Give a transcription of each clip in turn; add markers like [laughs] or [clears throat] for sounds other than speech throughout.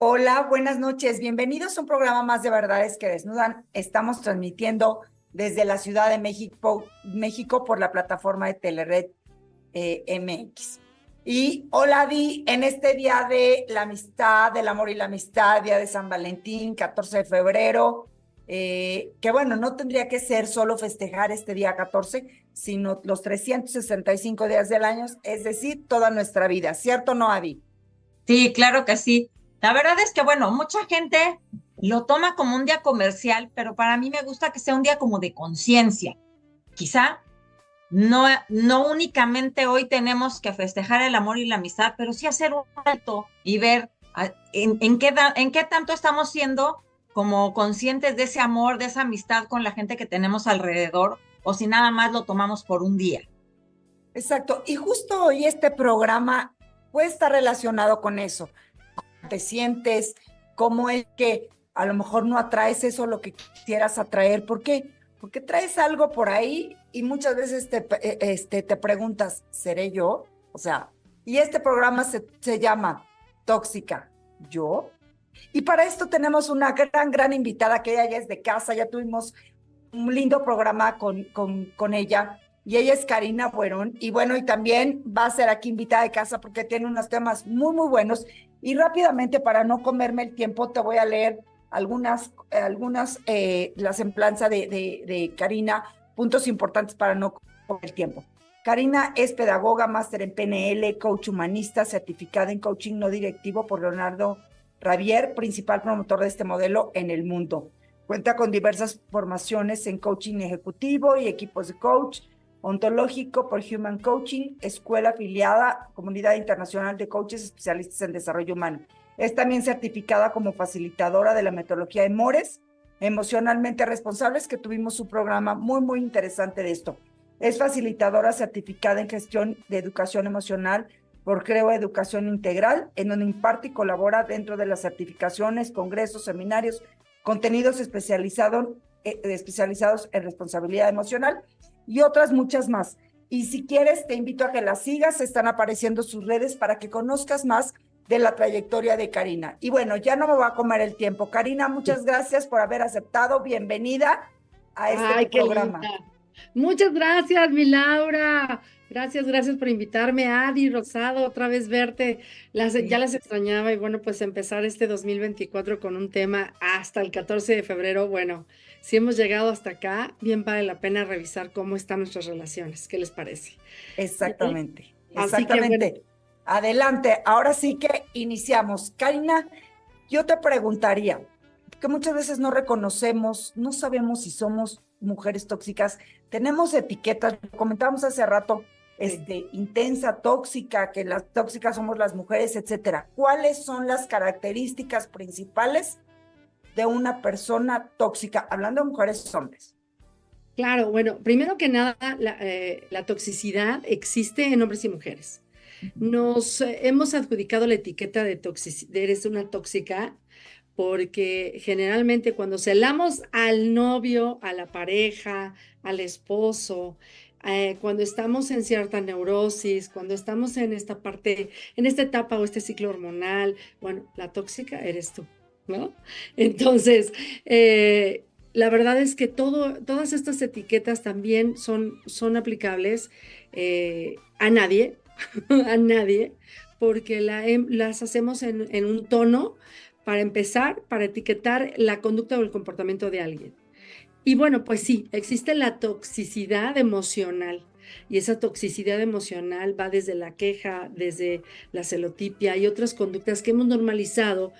Hola, buenas noches. Bienvenidos a un programa más de Verdades que Desnudan. Estamos transmitiendo desde la Ciudad de México, México por la plataforma de Telered eh, MX. Y hola, Di, en este día de la amistad, del amor y la amistad, día de San Valentín, 14 de febrero, eh, que bueno, no tendría que ser solo festejar este día 14, sino los 365 días del año, es decir, toda nuestra vida, ¿cierto no, Adi? Sí, claro que sí. La verdad es que, bueno, mucha gente lo toma como un día comercial, pero para mí me gusta que sea un día como de conciencia. Quizá no, no únicamente hoy tenemos que festejar el amor y la amistad, pero sí hacer un alto y ver en, qué, en qué tanto estamos siendo como conscientes de ese amor, de esa amistad con la gente que tenemos alrededor, o si nada más lo tomamos por un día. Exacto. Y justo hoy este programa puede estar relacionado con eso te sientes, cómo es que a lo mejor no atraes eso lo que quisieras atraer. ¿Por qué? Porque traes algo por ahí y muchas veces te, eh, este, te preguntas, ¿seré yo? O sea, y este programa se, se llama Tóxica, ¿yo? Y para esto tenemos una gran, gran invitada que ella ya es de casa, ya tuvimos un lindo programa con, con, con ella y ella es Karina Buerón. Y bueno, y también va a ser aquí invitada de casa porque tiene unos temas muy, muy buenos. Y rápidamente, para no comerme el tiempo, te voy a leer algunas, algunas eh, la semblanza de, de, Karina, puntos importantes para no comer el tiempo. Karina es pedagoga, máster en PNL, coach humanista, certificada en coaching no directivo por Leonardo Ravier, principal promotor de este modelo en el mundo. Cuenta con diversas formaciones en coaching ejecutivo y equipos de coach, ontológico por Human Coaching, escuela afiliada, Comunidad Internacional de Coaches Especialistas en Desarrollo Humano. Es también certificada como facilitadora de la metodología de Mores, emocionalmente responsables, que tuvimos su programa muy, muy interesante de esto. Es facilitadora certificada en gestión de educación emocional por Creo Educación Integral, en donde imparte y colabora dentro de las certificaciones, congresos, seminarios, contenidos especializados, eh, especializados en responsabilidad emocional y otras muchas más. Y si quieres, te invito a que las sigas, están apareciendo sus redes para que conozcas más de la trayectoria de Karina. Y bueno, ya no me va a comer el tiempo. Karina, muchas gracias por haber aceptado. Bienvenida a este programa. Muchas gracias, mi Laura. Gracias, gracias por invitarme, Adi, Rosado, otra vez verte. Las, Ya las extrañaba y bueno, pues empezar este 2024 con un tema hasta el 14 de febrero. Bueno, si hemos llegado hasta acá, bien vale la pena revisar cómo están nuestras relaciones. ¿Qué les parece? Exactamente, exactamente. Adelante, ahora sí que iniciamos. Karina, yo te preguntaría, que muchas veces no reconocemos, no sabemos si somos mujeres tóxicas, tenemos etiquetas, comentamos hace rato, este, intensa, tóxica, que las tóxicas somos las mujeres, etcétera. ¿Cuáles son las características principales de una persona tóxica, hablando de mujeres y hombres? Claro, bueno, primero que nada, la, eh, toxicidad existe en hombres y mujeres. Nos eh, hemos adjudicado la etiqueta de toxicidad, eres una tóxica, porque generalmente cuando celamos al novio, a la pareja, al esposo, eh, cuando estamos en cierta neurosis, cuando estamos en esta parte, en esta etapa o este ciclo hormonal, bueno, la tóxica eres tú. ¿no? [laughs] Entonces, eh, la verdad es que todas estas etiquetas también son, aplicables eh, a nadie, [laughs] a nadie, porque las hacemos en un tono para empezar, para etiquetar la conducta o el comportamiento de alguien. Y bueno, pues sí, existe la toxicidad emocional. Y esa toxicidad emocional va desde la queja, desde la celotipia y otras conductas que hemos normalizado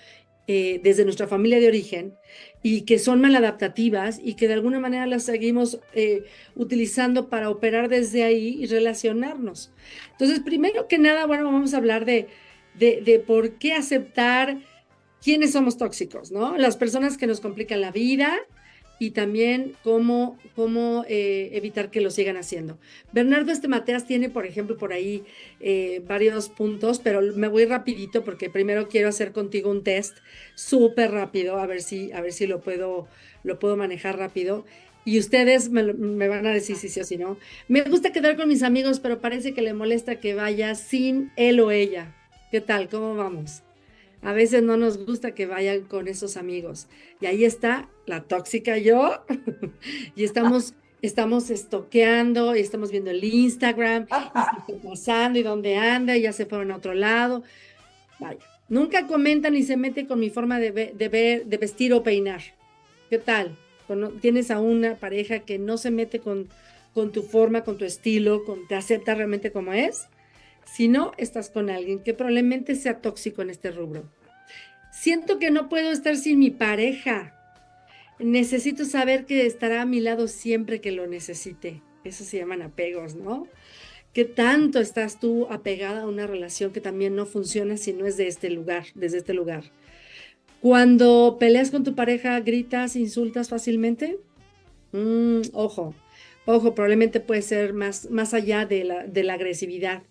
eh, desde nuestra familia de origen y que son maladaptativas y que de alguna manera las seguimos eh, utilizando para operar desde ahí y relacionarnos. Entonces, primero que nada, bueno, vamos a hablar de, de, de por qué aceptar quiénes somos tóxicos, ¿no? Las personas que nos complican la vida, y también cómo, cómo eh, evitar que lo sigan haciendo. Bernardo Este Mateas tiene, por ejemplo, por ahí eh, varios puntos, pero me voy rapidito porque primero quiero hacer contigo un test súper rápido, a ver si, a ver si lo, puedo, lo puedo manejar rápido. Y ustedes me, van a decir si sí o si no. Me gusta quedar con mis amigos, pero parece que le molesta que vaya sin él o ella. ¿Qué tal? ¿Cómo vamos? A veces no nos gusta que vayan con esos amigos. Y ahí está la tóxica yo. [laughs] y estamos, estamos estoqueando y estamos viendo el Instagram, y está pasando y dónde anda, y ya se fueron a otro lado. Vaya. Nunca comenta ni se mete con mi forma de, de, ver, de vestir o peinar. ¿Qué tal? Tienes a una pareja que no se mete con, con tu forma, con tu estilo, con, te acepta realmente como es. Si no, estás con alguien que probablemente sea tóxico en este rubro. Siento que no puedo estar sin mi pareja. Necesito saber que estará a mi lado siempre que lo necesite. Eso se llaman apegos, ¿no? ¿Qué tanto estás tú apegada a una relación que también no funciona si no es de este lugar, desde este lugar? Cuando peleas con tu pareja, gritas, insultas fácilmente. Mm, ojo, ojo, probablemente puede ser más, más allá de la, de la agresividad.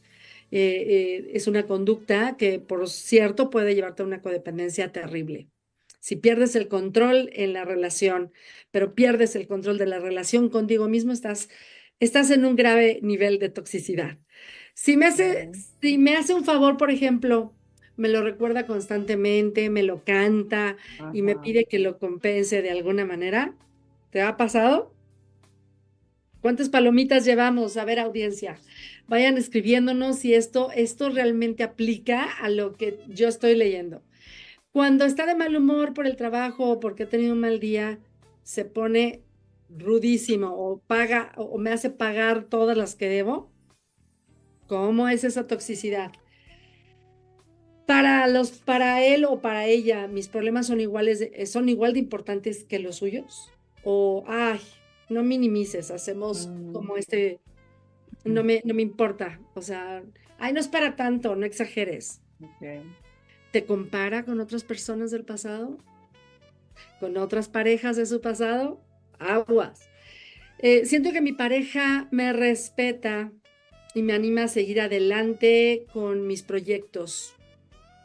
Eh, eh, es una conducta que, por cierto, puede llevarte a una codependencia terrible. Si pierdes el control en la relación, pero pierdes el control de la relación contigo mismo, estás, estás en un grave nivel de toxicidad. Si me hace, si me hace un favor, por ejemplo, me lo recuerda constantemente, me lo canta y me pide que lo compense de alguna manera, ¿te ha pasado? ¿Cuántas palomitas llevamos? A ver, audiencia, vayan escribiéndonos si esto, esto realmente aplica a lo que yo estoy leyendo. Cuando está de mal humor por el trabajo o porque ha tenido un mal día, se pone rudísimo o paga o me hace pagar todas las que debo. ¿Cómo es esa toxicidad? Para los para él o para ella, mis problemas son iguales son igual de importantes que los suyos o ay, no minimices, hacemos mm. como este, no me, no me importa, o sea, ay, no es para tanto, no exageres. ¿Te compara con otras personas del pasado? ¿Con otras parejas de su pasado? Aguas. Eh, siento que mi pareja me respeta y me anima a seguir adelante con mis proyectos.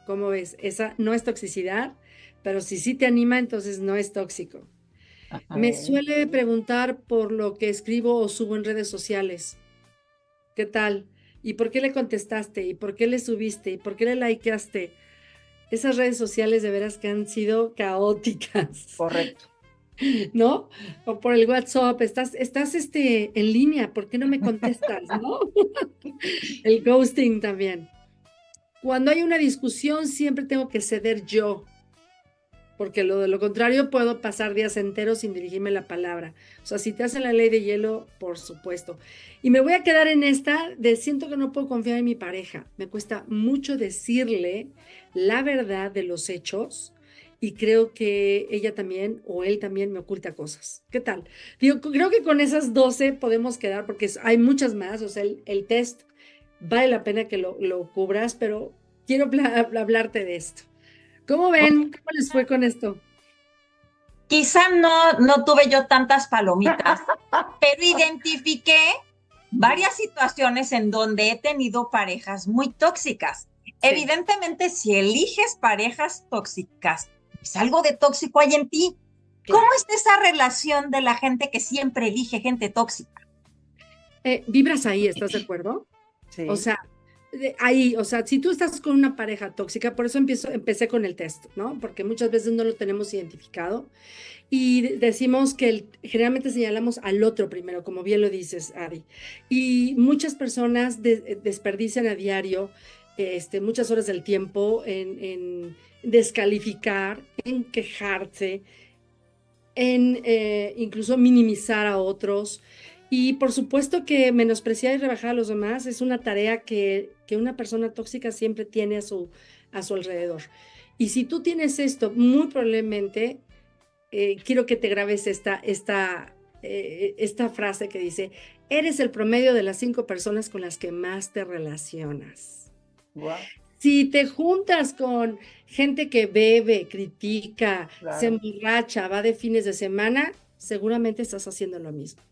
¿Cómo ves? Esa no es toxicidad, pero si sí te anima, entonces no es tóxico. Me suele preguntar por lo que escribo o subo en redes sociales. ¿Qué tal? ¿Y por qué le contestaste? ¿Y por qué le subiste? ¿Y por qué le likeaste? Esas redes sociales de veras que han sido caóticas. Correcto. [laughs] ¿No? O por el WhatsApp, estás, estás este, en línea, ¿por qué no me contestas? ¿No? [laughs] el ghosting también. Cuando hay una discusión, siempre tengo que ceder yo porque lo de lo contrario puedo pasar días enteros sin dirigirme la palabra. O sea, si te hacen la ley de hielo, por supuesto. Y me voy a quedar en esta de siento que no puedo confiar en mi pareja. Me cuesta mucho decirle la verdad de los hechos y creo que ella también o él también me oculta cosas. ¿Qué tal? Digo, creo que con esas 12 podemos quedar porque hay muchas más. O sea, el, test vale la pena que lo, lo cubras, pero quiero hablarte de esto. ¿Cómo ven? ¿Cómo les fue con esto? Quizá no, no tuve yo tantas palomitas, [laughs] pero identifiqué varias situaciones en donde he tenido parejas muy tóxicas. Evidentemente, si eliges parejas tóxicas, pues algo de tóxico hay en ti. ¿Cómo es esa relación de la gente que siempre elige gente tóxica? Eh, vibras ahí, ¿estás de [clears throat] acuerdo? Sí. O sea, ahí, o sea, si tú estás con una pareja tóxica, por eso empiezo, empecé con el test, ¿no? Porque muchas veces no lo tenemos identificado y decimos que generalmente señalamos al otro primero, como bien lo dices, Ari. Y muchas personas desperdician a diario este, muchas horas del tiempo en, descalificar, en quejarse, en eh, incluso minimizar a otros. Y por supuesto que menospreciar y rebajar a los demás es una tarea que, una persona tóxica siempre tiene a su, a su alrededor. Y si tú tienes esto, muy probablemente, eh, quiero que te grabes esta, esta, eh, esta frase que dice, eres el promedio de las cinco personas con las que más te relacionas. Si te juntas con gente que bebe, critica, se emborracha, va de fines de semana, seguramente estás haciendo lo mismo.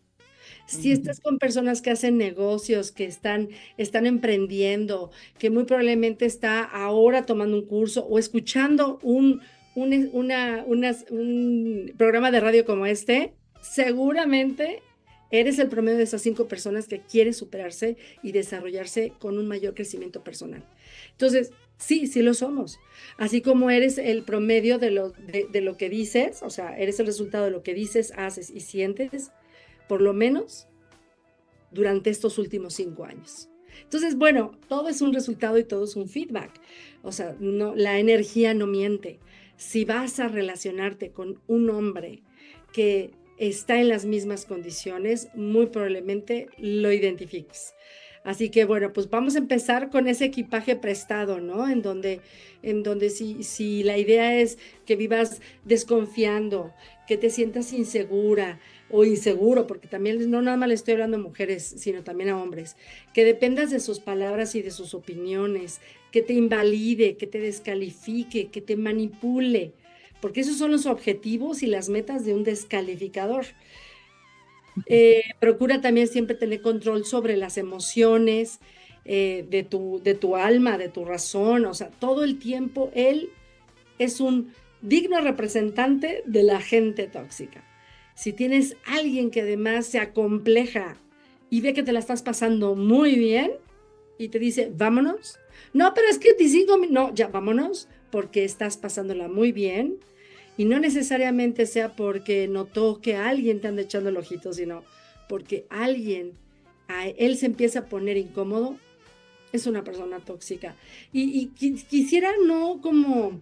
Si estás con personas que hacen negocios, que están, están emprendiendo, que muy probablemente está ahora tomando un curso o escuchando un, un, una, un programa de radio como este, seguramente eres el promedio de esas cinco personas que quiere superarse y desarrollarse con un mayor crecimiento personal. Entonces, Sí, sí lo somos. Así como eres el promedio de lo, de, lo que dices, o sea, eres el resultado de lo que dices, haces y sientes, por lo menos durante estos últimos cinco años. Entonces, bueno, todo es un resultado y todo es un feedback. O sea, no, la energía no miente. Si vas a relacionarte con un hombre que está en las mismas condiciones, muy probablemente lo identifiques. Así que bueno, pues vamos a empezar con ese equipaje prestado, ¿no? En donde, en donde si, si la idea es que vivas desconfiando, que te sientas insegura o inseguro, porque también no nada más le estoy hablando a mujeres, sino también a hombres, que dependas de sus palabras y de sus opiniones, que te invalide, que te descalifique, que te manipule, porque esos son los objetivos y las metas de un descalificador. [laughs] Eh, procura también siempre tener control sobre las emociones eh, de, tu, de tu alma, de tu razón, o sea, todo el tiempo él es un digno representante de la gente tóxica. Si tienes alguien que además se acompleja y ve que te la estás pasando muy bien y te dice, vámonos, no, pero es que te sigo, no, ya vámonos, porque estás pasándola muy bien, y no necesariamente sea porque notó que alguien te anda echando el ojito, sino porque alguien, a él se empieza a poner incómodo, es una persona tóxica. Y, quisiera no como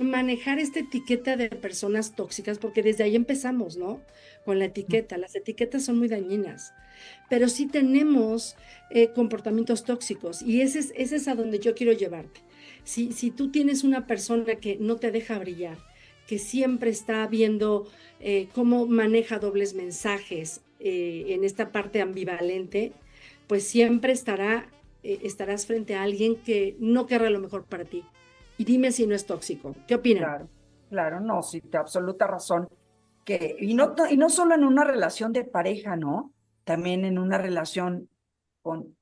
manejar esta etiqueta de personas tóxicas, porque desde ahí empezamos, ¿no? Con la etiqueta. Las etiquetas son muy dañinas, pero sí tenemos eh, comportamientos tóxicos y ese es, a donde yo quiero llevarte. Si, tú tienes una persona que no te deja brillar, que siempre está viendo eh, cómo maneja dobles mensajes eh, en esta parte ambivalente, pues siempre estará, estarás frente a alguien que no querrá lo mejor para ti. Y dime si no es tóxico. ¿Qué opinas? Claro, claro, no, sí, te absoluta razón. Que, y, no, y no solo en una relación de pareja, ¿no? También en una relación con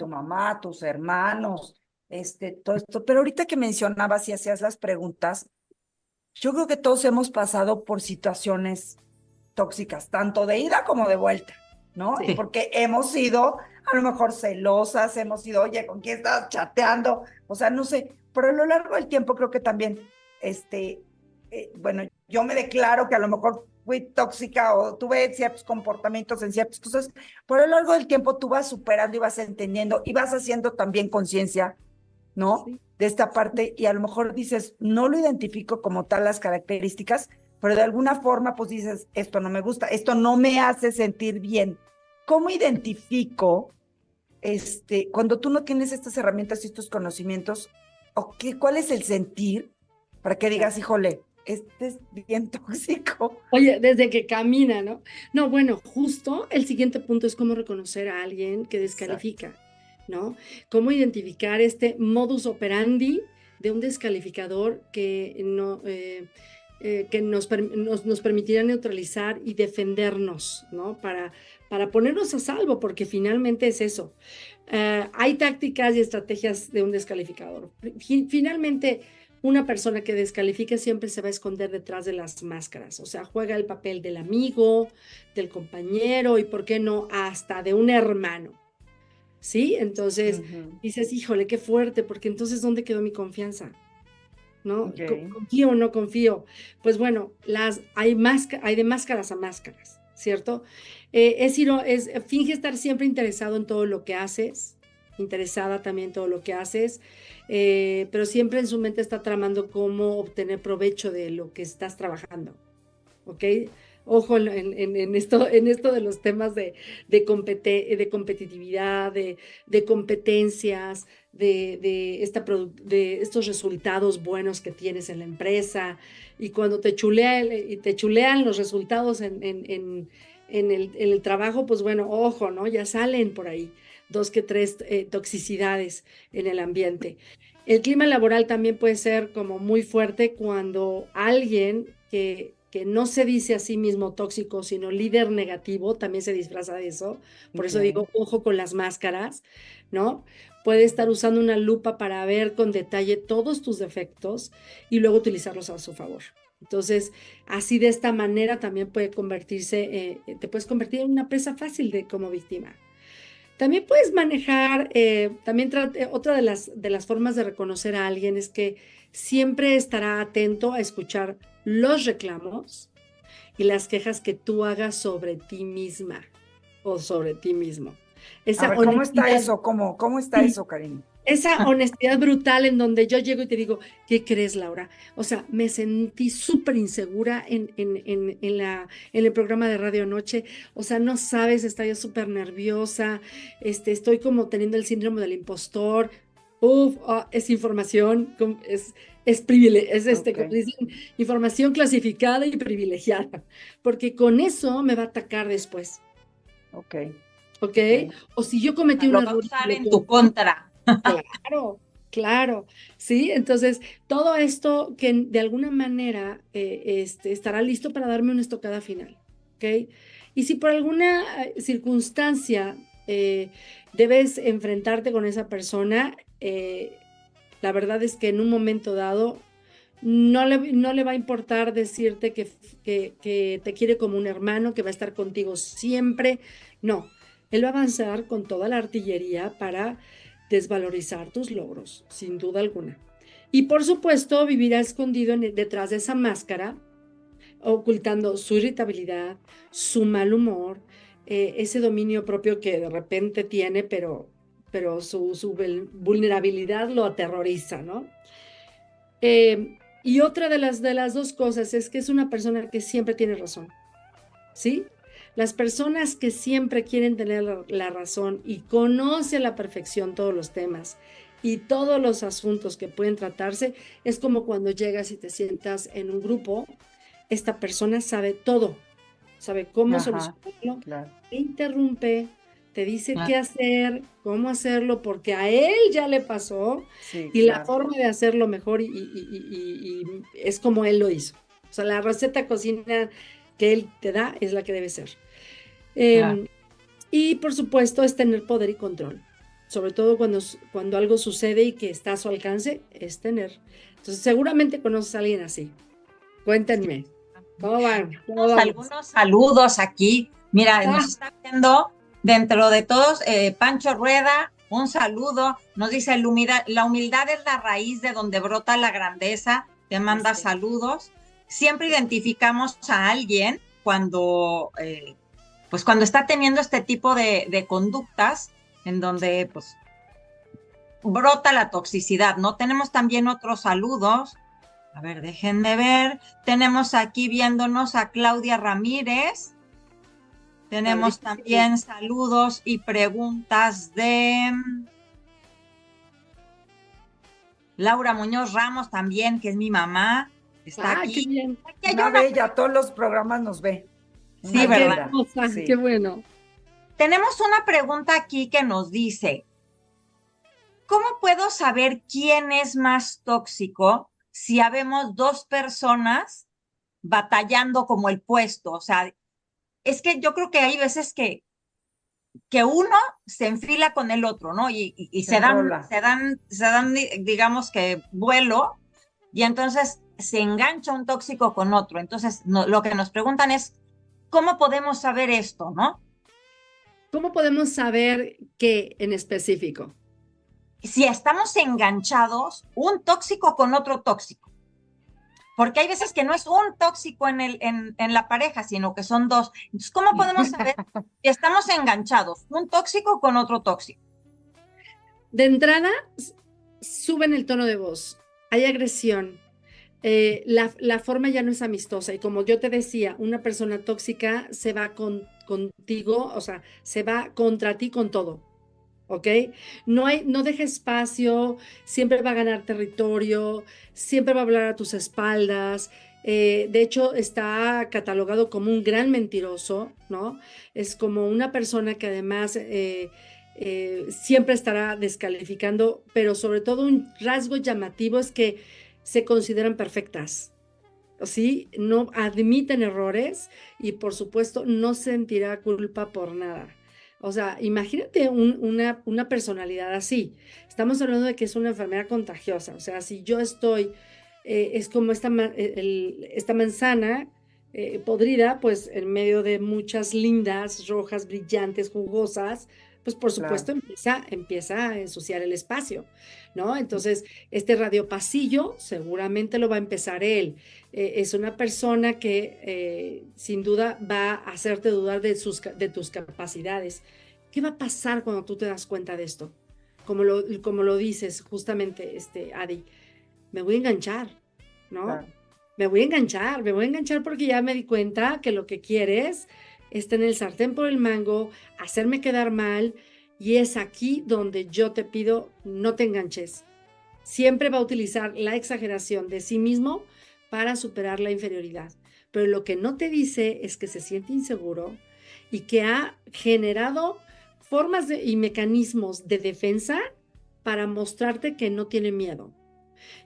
tu mamá, tus hermanos, este, todo esto. Pero ahorita que mencionabas y hacías las preguntas, yo creo que todos hemos pasado por situaciones tóxicas, tanto de ida como de vuelta, ¿no? Porque hemos sido a lo mejor celosas, hemos sido, oye, ¿con quién estás chateando? O sea, no sé, pero a lo largo del tiempo creo que también, este, eh, bueno, yo me declaro que a lo mejor fui tóxica o tuve ciertos comportamientos en ciertas cosas, pero a lo largo del tiempo tú vas superando y vas entendiendo y vas haciendo también conciencia, ¿no? de esta parte y a lo mejor dices, no lo identifico como tal las características, pero de alguna forma pues dices, esto no me gusta, esto no me hace sentir bien. ¿Cómo identifico este, cuando tú no tienes estas herramientas y estos conocimientos, o qué, cuál es el sentir para que digas, híjole, este es bien [laughs] tóxico. Oye, desde que camina, ¿no? No, bueno, justo el siguiente punto es cómo reconocer a alguien que descalifica. ¿no? Cómo identificar este modus operandi de un descalificador que, no, eh, eh, que nos, nos, permitirá neutralizar y defendernos, ¿no? Para, para ponernos a salvo, porque finalmente es eso. Eh, hay tácticas y estrategias de un descalificador. Finalmente, una persona que descalifica siempre se va a esconder detrás de las máscaras, o sea, juega el papel del amigo, del compañero y, ¿por qué no?, hasta de un hermano. ¿sí? Entonces dices, híjole, qué fuerte, porque entonces, ¿dónde quedó mi confianza? ¿No? ¿Confío o no confío? Pues bueno, las, hay, hay de máscaras a máscaras, ¿cierto? Eh, es, es, finge estar siempre interesado en todo lo que haces, interesada también en todo lo que haces, eh, pero siempre en su mente está tramando cómo obtener provecho de lo que estás trabajando, ¿ok? Ojo en, esto, en esto de los temas de, de, competitividad, de, competencias, de, estos resultados buenos que tienes en la empresa. Y cuando te, chulean los resultados en, en, el, trabajo, pues bueno, ojo, ¿no? Ya salen por ahí dos que tres eh, toxicidades en el ambiente. El clima laboral también puede ser como muy fuerte cuando alguien que que no se dice a sí mismo tóxico, sino líder negativo, también se disfraza de eso. Por eso digo, ojo con las máscaras, ¿no? Puede estar usando una lupa para ver con detalle todos tus defectos y luego utilizarlos a su favor. Entonces, así de esta manera también puede convertirse, eh, te puedes convertir en una presa fácil de como víctima. También puedes manejar, eh, también eh, otra de las, de las formas de reconocer a alguien es que siempre estará atento a escuchar los reclamos y las quejas que tú hagas sobre ti misma o sobre ti mismo. ¿Cómo está eso? ¿Cómo, cómo está eso, Karim? Esa [laughs] honestidad brutal en donde yo llego y te digo, ¿qué crees, Laura? O sea, me sentí súper insegura en, en, en, la, en el programa de Radio Noche. O sea, no sabes, estaba yo súper nerviosa. Este, estoy como teniendo el síndrome del impostor. Uf, ah, es información, es, es, es este, información clasificada y privilegiada. Porque con eso me va a atacar después. Ok. ¿ok? O si yo cometí un error. en tu contra. Claro, claro, sí. Entonces, todo esto que de alguna manera eh, este, estará listo para darme una estocada final, ¿ok? Y si por alguna eh, circunstancia eh, debes enfrentarte con esa persona, la verdad es que en un momento dado no le, no le va a importar decirte que, que, te quiere como un hermano, que va a estar contigo siempre. No, él va a avanzar con toda la artillería para desvalorizar tus logros, sin duda alguna. Y por supuesto, vivirá escondido detrás de esa máscara, ocultando su irritabilidad, su mal humor, eh, ese dominio propio que de repente tiene, pero, pero su, su vulnerabilidad lo aterroriza, ¿no? Eh, y otra de las, de las dos cosas es que es una persona que siempre tiene razón, ¿sí? Las personas que siempre quieren tener la, razón y conoce a la perfección todos los temas y todos los asuntos que pueden tratarse, es como cuando llegas y te sientas en un grupo, esta persona sabe todo, sabe cómo solucionarlo, te interrumpe, te dice qué hacer, cómo hacerlo, porque a él ya le pasó y la forma de hacerlo mejor y, es como él lo hizo. O sea, la receta cocina que él te da es la que debe ser. Em, y por supuesto es tener poder y control, sobre todo cuando, cuando algo sucede y que está a su alcance, es tener. Entonces seguramente conoces a alguien así. Cuéntenme. ¿Cómo van? Algunos saludos aquí. Mira, ah. nos está viendo dentro de todos eh, Pancho Rueda, un saludo. Nos dice, la humildad, la humildad es la raíz de donde brota la grandeza. Te manda saludos. Siempre identificamos a alguien cuando eh, pues cuando está teniendo este tipo de, conductas en donde pues brota la toxicidad, ¿no? Tenemos también otros saludos. A ver, déjenme ver. Tenemos aquí viéndonos a Claudia Ramírez. Tenemos también saludos y preguntas de Laura Muñoz Ramos también, que es mi mamá. Está aquí. Qué bella, todos los programas nos ve. Sí, ¿verdad? Qué bueno. Tenemos una pregunta aquí que nos dice, ¿cómo puedo saber quién es más tóxico si habemos dos personas batallando como el puesto? O sea, es que yo creo que hay veces que, que uno se enfila con el otro, ¿no? Y, se, dan, se, dan, se dan, digamos que vuelo, y entonces se engancha un tóxico con otro. Entonces, lo que nos preguntan es, ¿Cómo podemos saber esto, no? ¿Cómo podemos saber qué en específico? Si estamos enganchados un tóxico con otro tóxico. Porque hay veces que no es un tóxico en, el, en, en la pareja, sino que son dos. Entonces, ¿cómo podemos saber [laughs] si estamos enganchados un tóxico con otro tóxico? De entrada, suben el tono de voz, hay agresión, eh, la, forma ya no es amistosa. Y como yo te decía, una persona tóxica se va con, contigo, o sea, se va contra ti con todo. ¿Ok? No, hay, no deja espacio, siempre va a ganar territorio, siempre va a hablar a tus espaldas. Eh, de hecho, está catalogado como un gran mentiroso, ¿no? Es como una persona que además eh, siempre estará descalificando, pero sobre todo un rasgo llamativo es que se consideran perfectas. ¿Sí? No admiten errores y por supuesto no sentirá culpa por nada. O sea, imagínate una, una, personalidad así. Estamos hablando de que es una enfermedad contagiosa. O sea, si yo estoy, eh, es como esta, esta manzana eh, podrida, pues en medio de muchas lindas, rojas, brillantes, jugosas, pues por supuesto empieza, empieza a ensuciar el espacio, ¿no? Entonces, este radiopasillo seguramente lo va a empezar él. Eh, es una persona que eh, sin duda va a hacerte dudar de, sus, de tus capacidades. ¿Qué va a pasar cuando tú te das cuenta de esto? Como lo, como lo dices justamente, este, Adi, me voy a enganchar, ¿no? Me voy a enganchar, me voy a enganchar porque ya me di cuenta que lo que quieres está en el sartén por el mango, hacerme quedar mal, y es aquí donde yo te pido no te enganches. Siempre va a utilizar la exageración de sí mismo para superar la inferioridad. Pero lo que no te dice es que se siente inseguro y que ha generado formas y mecanismos de defensa para mostrarte que no tiene miedo.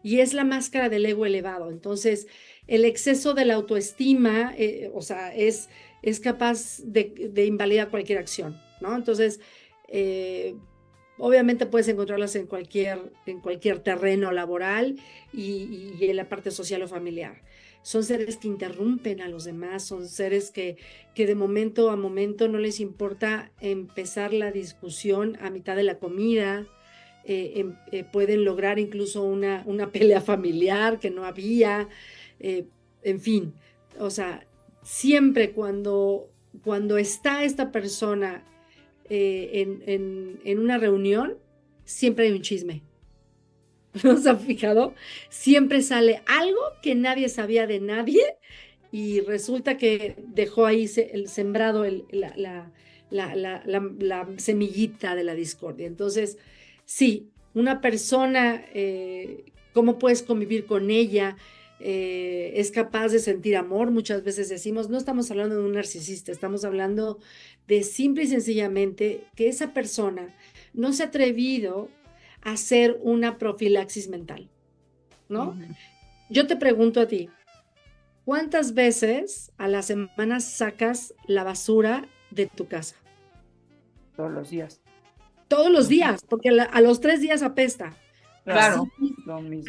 Y es la máscara del ego elevado. Entonces, el exceso de la autoestima, eh, o sea, es es capaz de, invalidar cualquier acción, ¿no? Entonces, eh, obviamente puedes encontrarlas en cualquier, en cualquier terreno laboral y, en la parte social o familiar. Son seres que interrumpen a los demás, son seres que, que de momento a momento no les importa empezar la discusión a mitad de la comida, eh, em, eh, pueden lograr incluso una, una, [laughs] pelea familiar que no había, en fin, o sea, siempre cuando, cuando está esta persona eh, en, una reunión, siempre hay un chisme. [laughs] ¿No se han fijado? Siempre sale algo que nadie sabía de nadie y resulta que dejó ahí el sembrado la, semillita de la discordia. Entonces, sí, una persona, eh, ¿cómo puedes convivir con ella? Eh, es capaz de sentir amor. Muchas veces decimos, no estamos hablando de un narcisista, estamos hablando de simple y sencillamente que esa persona no se ha atrevido a hacer una profilaxis mental, ¿no? Yo te pregunto a ti, ¿cuántas veces a la semana sacas la basura de tu casa? Todos los días. Todos los días, porque a los tres días apesta. Claro.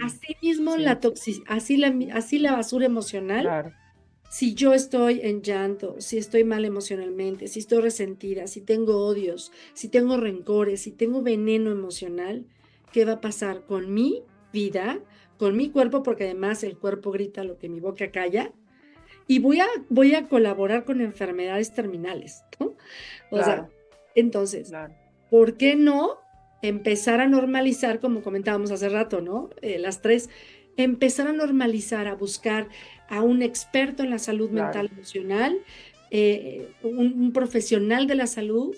Así mismo, la toxic, así la, así la basura emocional. Si yo estoy en llanto, si estoy mal emocionalmente, si estoy resentida, si tengo odios, si tengo rencores, si tengo veneno emocional, ¿qué va a pasar con mi vida, con mi cuerpo? Porque además el cuerpo grita lo que mi boca calla. Y voy a, voy a colaborar con enfermedades terminales, O sea, entonces, ¿por qué no empezar a normalizar, como comentábamos hace rato, ¿no? Eh, las tres, empezar a normalizar, a buscar a un experto en la salud mental emocional, eh, un, profesional de la salud,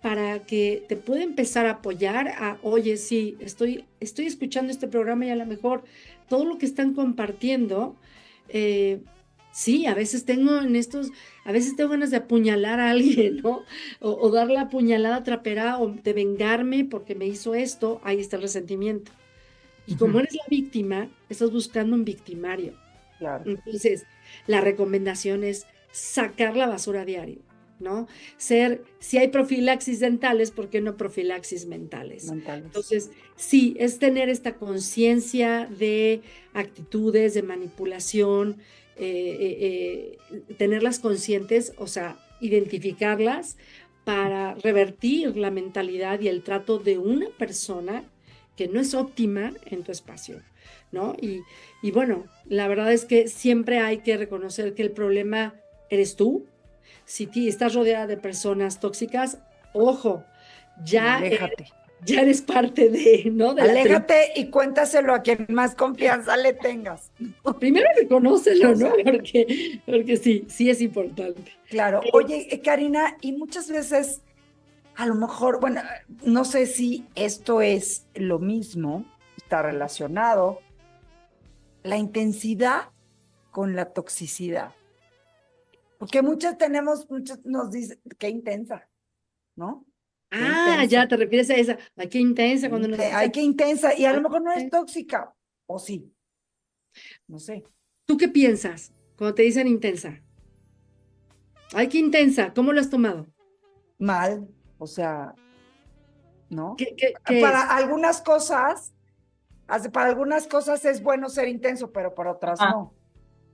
para que te pueda empezar a apoyar a, oye, sí, estoy, estoy escuchando este programa y a lo mejor todo lo que están compartiendo, eh, Sí, a veces tengo en estos, a veces tengo ganas de apuñalar a alguien, ¿no? O, dar la apuñalada trapera o de vengarme porque me hizo esto, ahí está el resentimiento. Y como eres la víctima, estás buscando un victimario. Claro. Entonces, la recomendación es sacar la basura diario, ¿no? Ser, si hay profilaxis dentales, ¿por qué no profilaxis mentales? mentales. Entonces, sí, es tener esta conciencia de actitudes, de manipulación, eh, eh, eh, tenerlas conscientes, o sea, identificarlas para revertir la mentalidad y el trato de una persona que no es óptima en tu espacio, ¿no? Y, y bueno, la verdad es que siempre hay que reconocer que el problema eres tú. Si estás rodeada de personas tóxicas, ojo, ya ya eres parte de, ¿no? De Aléjate y cuéntaselo a quien más confianza le tengas. Primero reconócelo, ¿no? Porque, porque sí, sí es importante. Claro. Eh, Oye, eh, Karina, y muchas veces, a lo mejor, bueno, no sé si esto es lo mismo, está relacionado, la intensidad con la toxicidad. Porque muchas tenemos, muchas nos dicen, qué intensa, ¿no? Ah, ya te refieres a esa. Ay, qué intensa cuando nos. Ay, qué intensa. Y a lo mejor no es tóxica. O sí. No sé. ¿Tú qué piensas cuando te dicen intensa? Ay, qué intensa. ¿Cómo lo has tomado? Mal. O sea, ¿no? para algunas cosas, para algunas cosas es bueno ser intenso, pero para otras ah. no.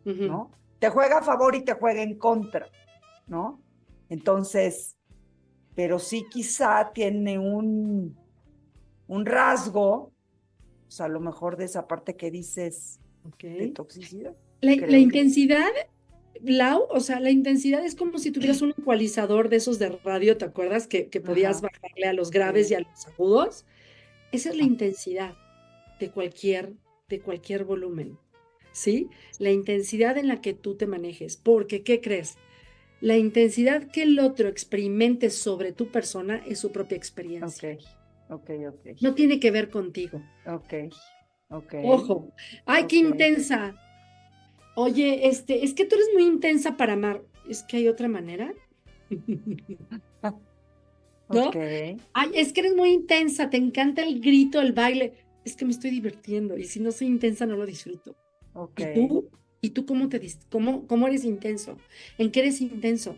¿No? Te juega a favor y te juega en contra, ¿no? Entonces, pero sí quizá tiene un, un rasgo, o sea, a lo mejor de esa parte que dices de toxicidad. La, intensidad, Lau, o sea, la intensidad es como si tuvieras un ecualizador de esos de radio, ¿te acuerdas? Que, que podías bajarle a los graves y a los agudos. Esa es la intensidad de cualquier, de cualquier volumen, ¿sí? La intensidad en la que tú te manejes, porque, ¿qué crees? La intensidad que el otro experimente sobre tu persona es su propia experiencia. Ok, ok, ok. No tiene que ver contigo. Ok, ok. Ojo, ay, qué intensa. Oye, este, es que tú eres muy intensa para amar. ¿Es que hay otra manera? [laughs] ¿No? Ay, es que eres muy intensa, te encanta el grito, el baile. Es que me estoy divirtiendo y si no soy intensa no lo disfruto. Okay. ¿Y tú? ¿Y tú cómo, te, cómo, cómo eres intenso? ¿En qué eres intenso?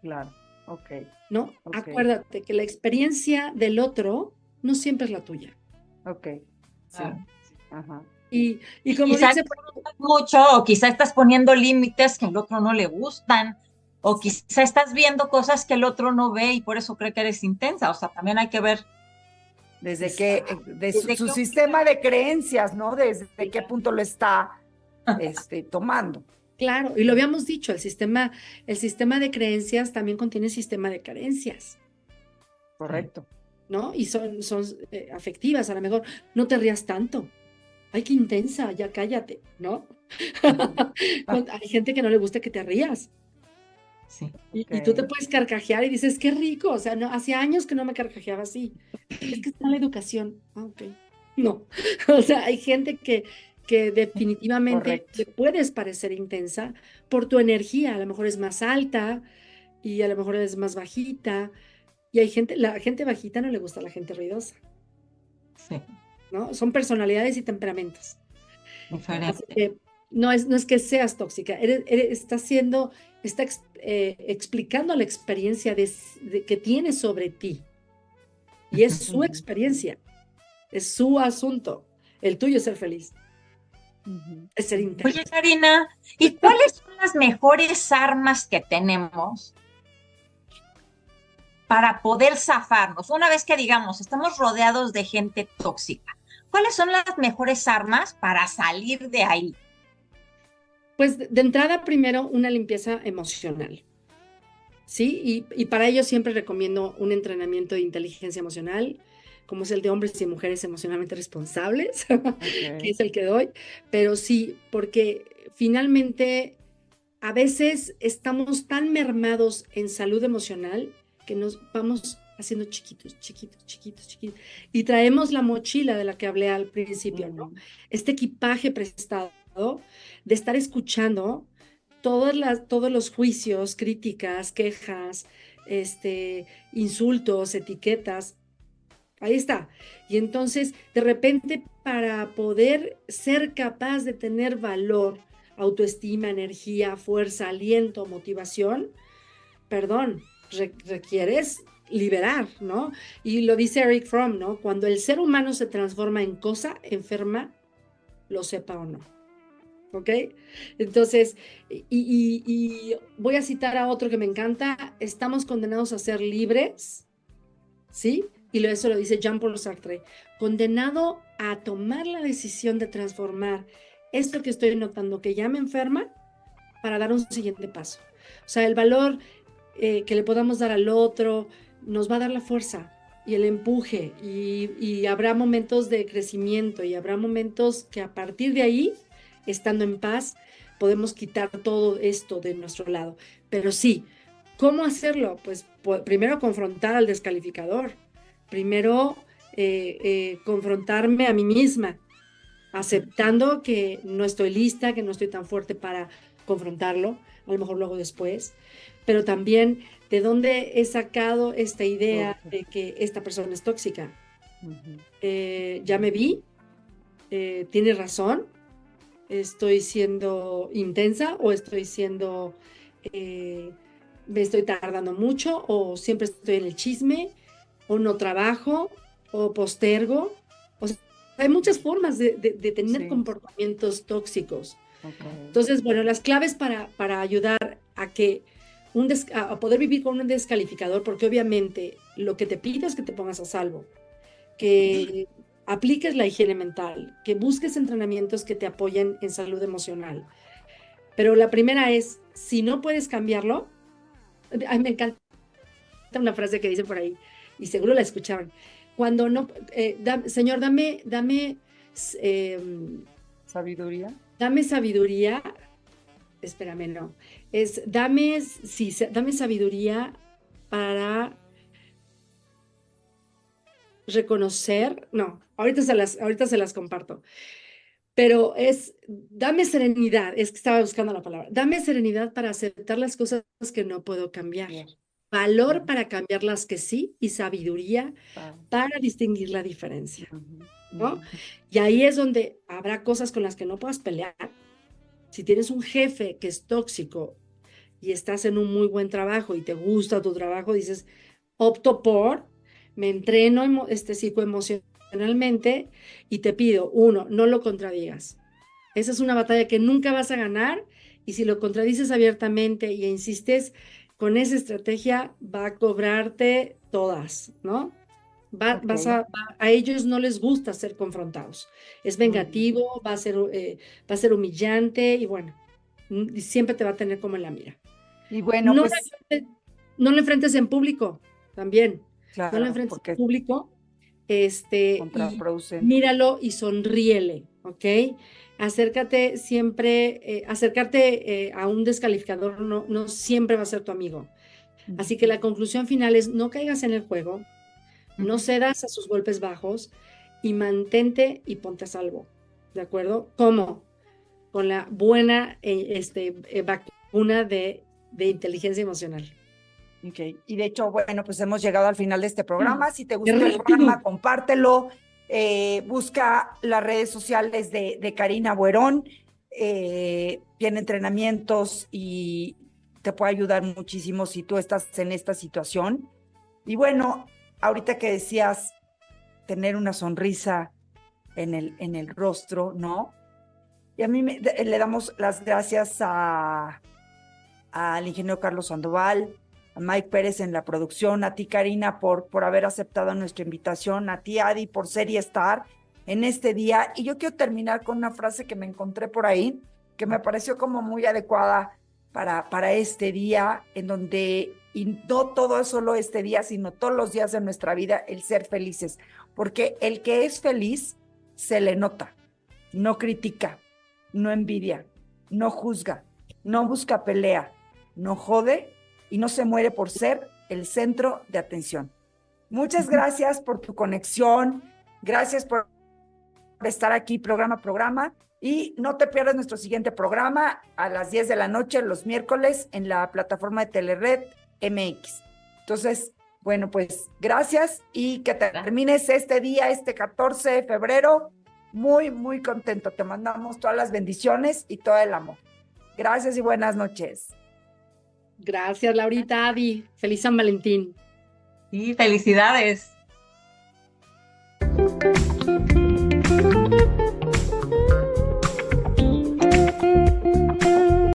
Claro, ok. ¿No? Acuérdate que la experiencia del otro no siempre es la tuya. Ok, sí. Ah. Ajá. Y, y como dice... mucho, o quizá estás poniendo límites que al otro no le gustan, o quizá estás viendo cosas que el otro no ve y por eso cree que eres intensa. O sea, también hay que ver. Desde que, de su, sistema de creencias, ¿no? Desde qué punto lo está este, tomando. Claro, y lo habíamos dicho, el sistema, el sistema de creencias también contiene sistema de carencias. Correcto. ¿No? Y son, son eh, afectivas, a lo mejor no te rías tanto. Ay, qué intensa, ya cállate, ¿no? [laughs] Hay gente que no le gusta que te rías. Sí. Y, tú te puedes carcajear y dices, qué rico, o sea, no, hace años que no me carcajeaba así. Es que está la educación. Ah, ok. No, [laughs] o sea, hay gente que, que definitivamente te puedes parecer intensa por tu energía, a lo mejor es más alta y a lo mejor es más bajita. Y hay gente, la gente bajita no le gusta a la gente ruidosa. Sí. ¿No? Son personalidades y temperamentos. Diferente. no es, no es que seas tóxica, eres, está siendo, está eh, explicando la experiencia de, que tiene sobre ti. Y es su experiencia, es su asunto. El tuyo es ser feliz. Es ser. Oye, Karina, ¿y cuáles son las mejores armas que tenemos para poder zafarnos? Una vez que digamos, estamos rodeados de gente tóxica, ¿cuáles son las mejores armas para salir de ahí? Pues de entrada, primero, una limpieza emocional. ¿Sí? Y, y para ello siempre recomiendo un entrenamiento de inteligencia emocional, como es el de hombres y mujeres emocionalmente responsables, [laughs] que es el que doy, pero sí, porque finalmente a veces estamos tan mermados en salud emocional que nos vamos haciendo chiquitos, chiquitos, chiquitos, chiquitos, y traemos la mochila de la que hablé al principio, ¿no? Este equipaje prestado de estar escuchando todas las, todos los juicios, críticas, quejas, este, insultos, etiquetas, Ahí está. Y entonces, de repente, para poder ser capaz de tener valor, autoestima, energía, fuerza, aliento, motivación, perdón, requieres liberar, ¿no? Y lo dice Eric Fromm, ¿no? Cuando el ser humano se transforma en cosa enferma, lo sepa o no. ¿Ok? Entonces, y, y voy a citar a otro que me encanta, estamos condenados a ser libres, ¿sí? Y eso lo dice Jean-Paul Sartre, condenado a tomar la decisión de transformar esto que estoy notando que ya me enferma para dar un siguiente paso. O sea, el valor eh, que le podamos dar al otro nos va a dar la fuerza y el empuje y, y habrá momentos de crecimiento y habrá momentos que a partir de ahí, estando en paz, podemos quitar todo esto de nuestro lado. Pero sí, ¿cómo hacerlo? Pues primero confrontar al descalificador, primero eh, eh, confrontarme a mí misma, aceptando que no estoy lista, que no estoy tan fuerte para confrontarlo, a lo mejor luego después, pero también de dónde he sacado esta idea de que esta persona es tóxica. Eh, ya me vi, tiene razón, estoy siendo intensa o estoy siendo, me estoy tardando mucho o siempre estoy en el chisme o no trabajo, o postergo. O sea, hay muchas formas de, tener comportamientos tóxicos. Entonces, bueno, las claves para, para ayudar a que un a poder vivir con un descalificador, porque obviamente lo que te pido es que te pongas a salvo, que apliques la higiene mental, que busques entrenamientos que te apoyen en salud emocional. Pero la primera es, si no puedes cambiarlo, me encanta una frase que dice por ahí, y seguro la escucharon. Cuando no, eh, Señor, dame, dame em, sabiduría. Dame sabiduría. Espérame, no. Es dame, sí, dame sabiduría para reconocer. No, ahorita se las, ahorita se las comparto. Pero es, dame serenidad, es que estaba buscando la palabra, dame serenidad para aceptar las cosas que no puedo cambiar valor para cambiar las que sí y sabiduría para distinguir la diferencia. ¿no? Y ahí es donde habrá cosas con las que no puedas pelear. Si tienes un jefe que es tóxico y estás en un muy buen trabajo y te gusta tu trabajo, dices, opto por, me entreno este psicoemocionalmente y te pido, uno, no lo contradigas. Esa es una batalla que nunca vas a ganar y si lo contradices abiertamente y insistes, con esa estrategia va a cobrarte todas, ¿no? Va, vas a, a, ellos no les gusta ser confrontados. Es vengativo, va a ser, eh, va a ser humillante y bueno, siempre te va a tener como en la mira. Y bueno, no, pues... no lo enfrentes en público también. no lo enfrentes en público. Este, míralo y sonríele, ¿ok? acércate siempre, eh, acercarte eh, a un descalificador no, no siempre va a ser tu amigo. Así que la conclusión final es no caigas en el juego, no cedas a sus golpes bajos y mantente y ponte a salvo. ¿De acuerdo? ¿Cómo? Con la buena eh, este, vacuna de, de, inteligencia emocional. Ok, y de hecho, bueno, pues hemos llegado al final de este programa. Si te gustó el programa, compártelo eh, busca las redes sociales de, Karina Buerón, eh, tiene entrenamientos y te puede ayudar muchísimo si tú estás en esta situación. Y bueno, ahorita que decías tener una sonrisa en el, en el rostro, ¿no? Y a mí le damos las gracias a al ingeniero Carlos Sandoval, a Mike Pérez en la producción, a ti Karina por, por haber aceptado nuestra invitación, a ti Adi por ser y estar en este día. Y yo quiero terminar con una frase que me encontré por ahí, que me pareció como muy adecuada para, para este día, en donde, y no todo es solo este día, sino todos los días de nuestra vida, el ser felices. Porque el que es feliz se le nota, no critica, no envidia, no juzga, no busca pelea, no jode y no se muere por ser el centro de atención. Muchas gracias por tu conexión, gracias por estar aquí programa a programa y no te pierdas nuestro siguiente programa a las 10 de la noche los miércoles en la plataforma de Telered MX. Entonces, bueno, pues gracias y que termines este día, este 14 de febrero, muy, muy contento. Te mandamos todas las bendiciones y todo el amor. Gracias y buenas noches. Gracias, Laurita, Adi. Feliz San Valentín. Sí, felicidades.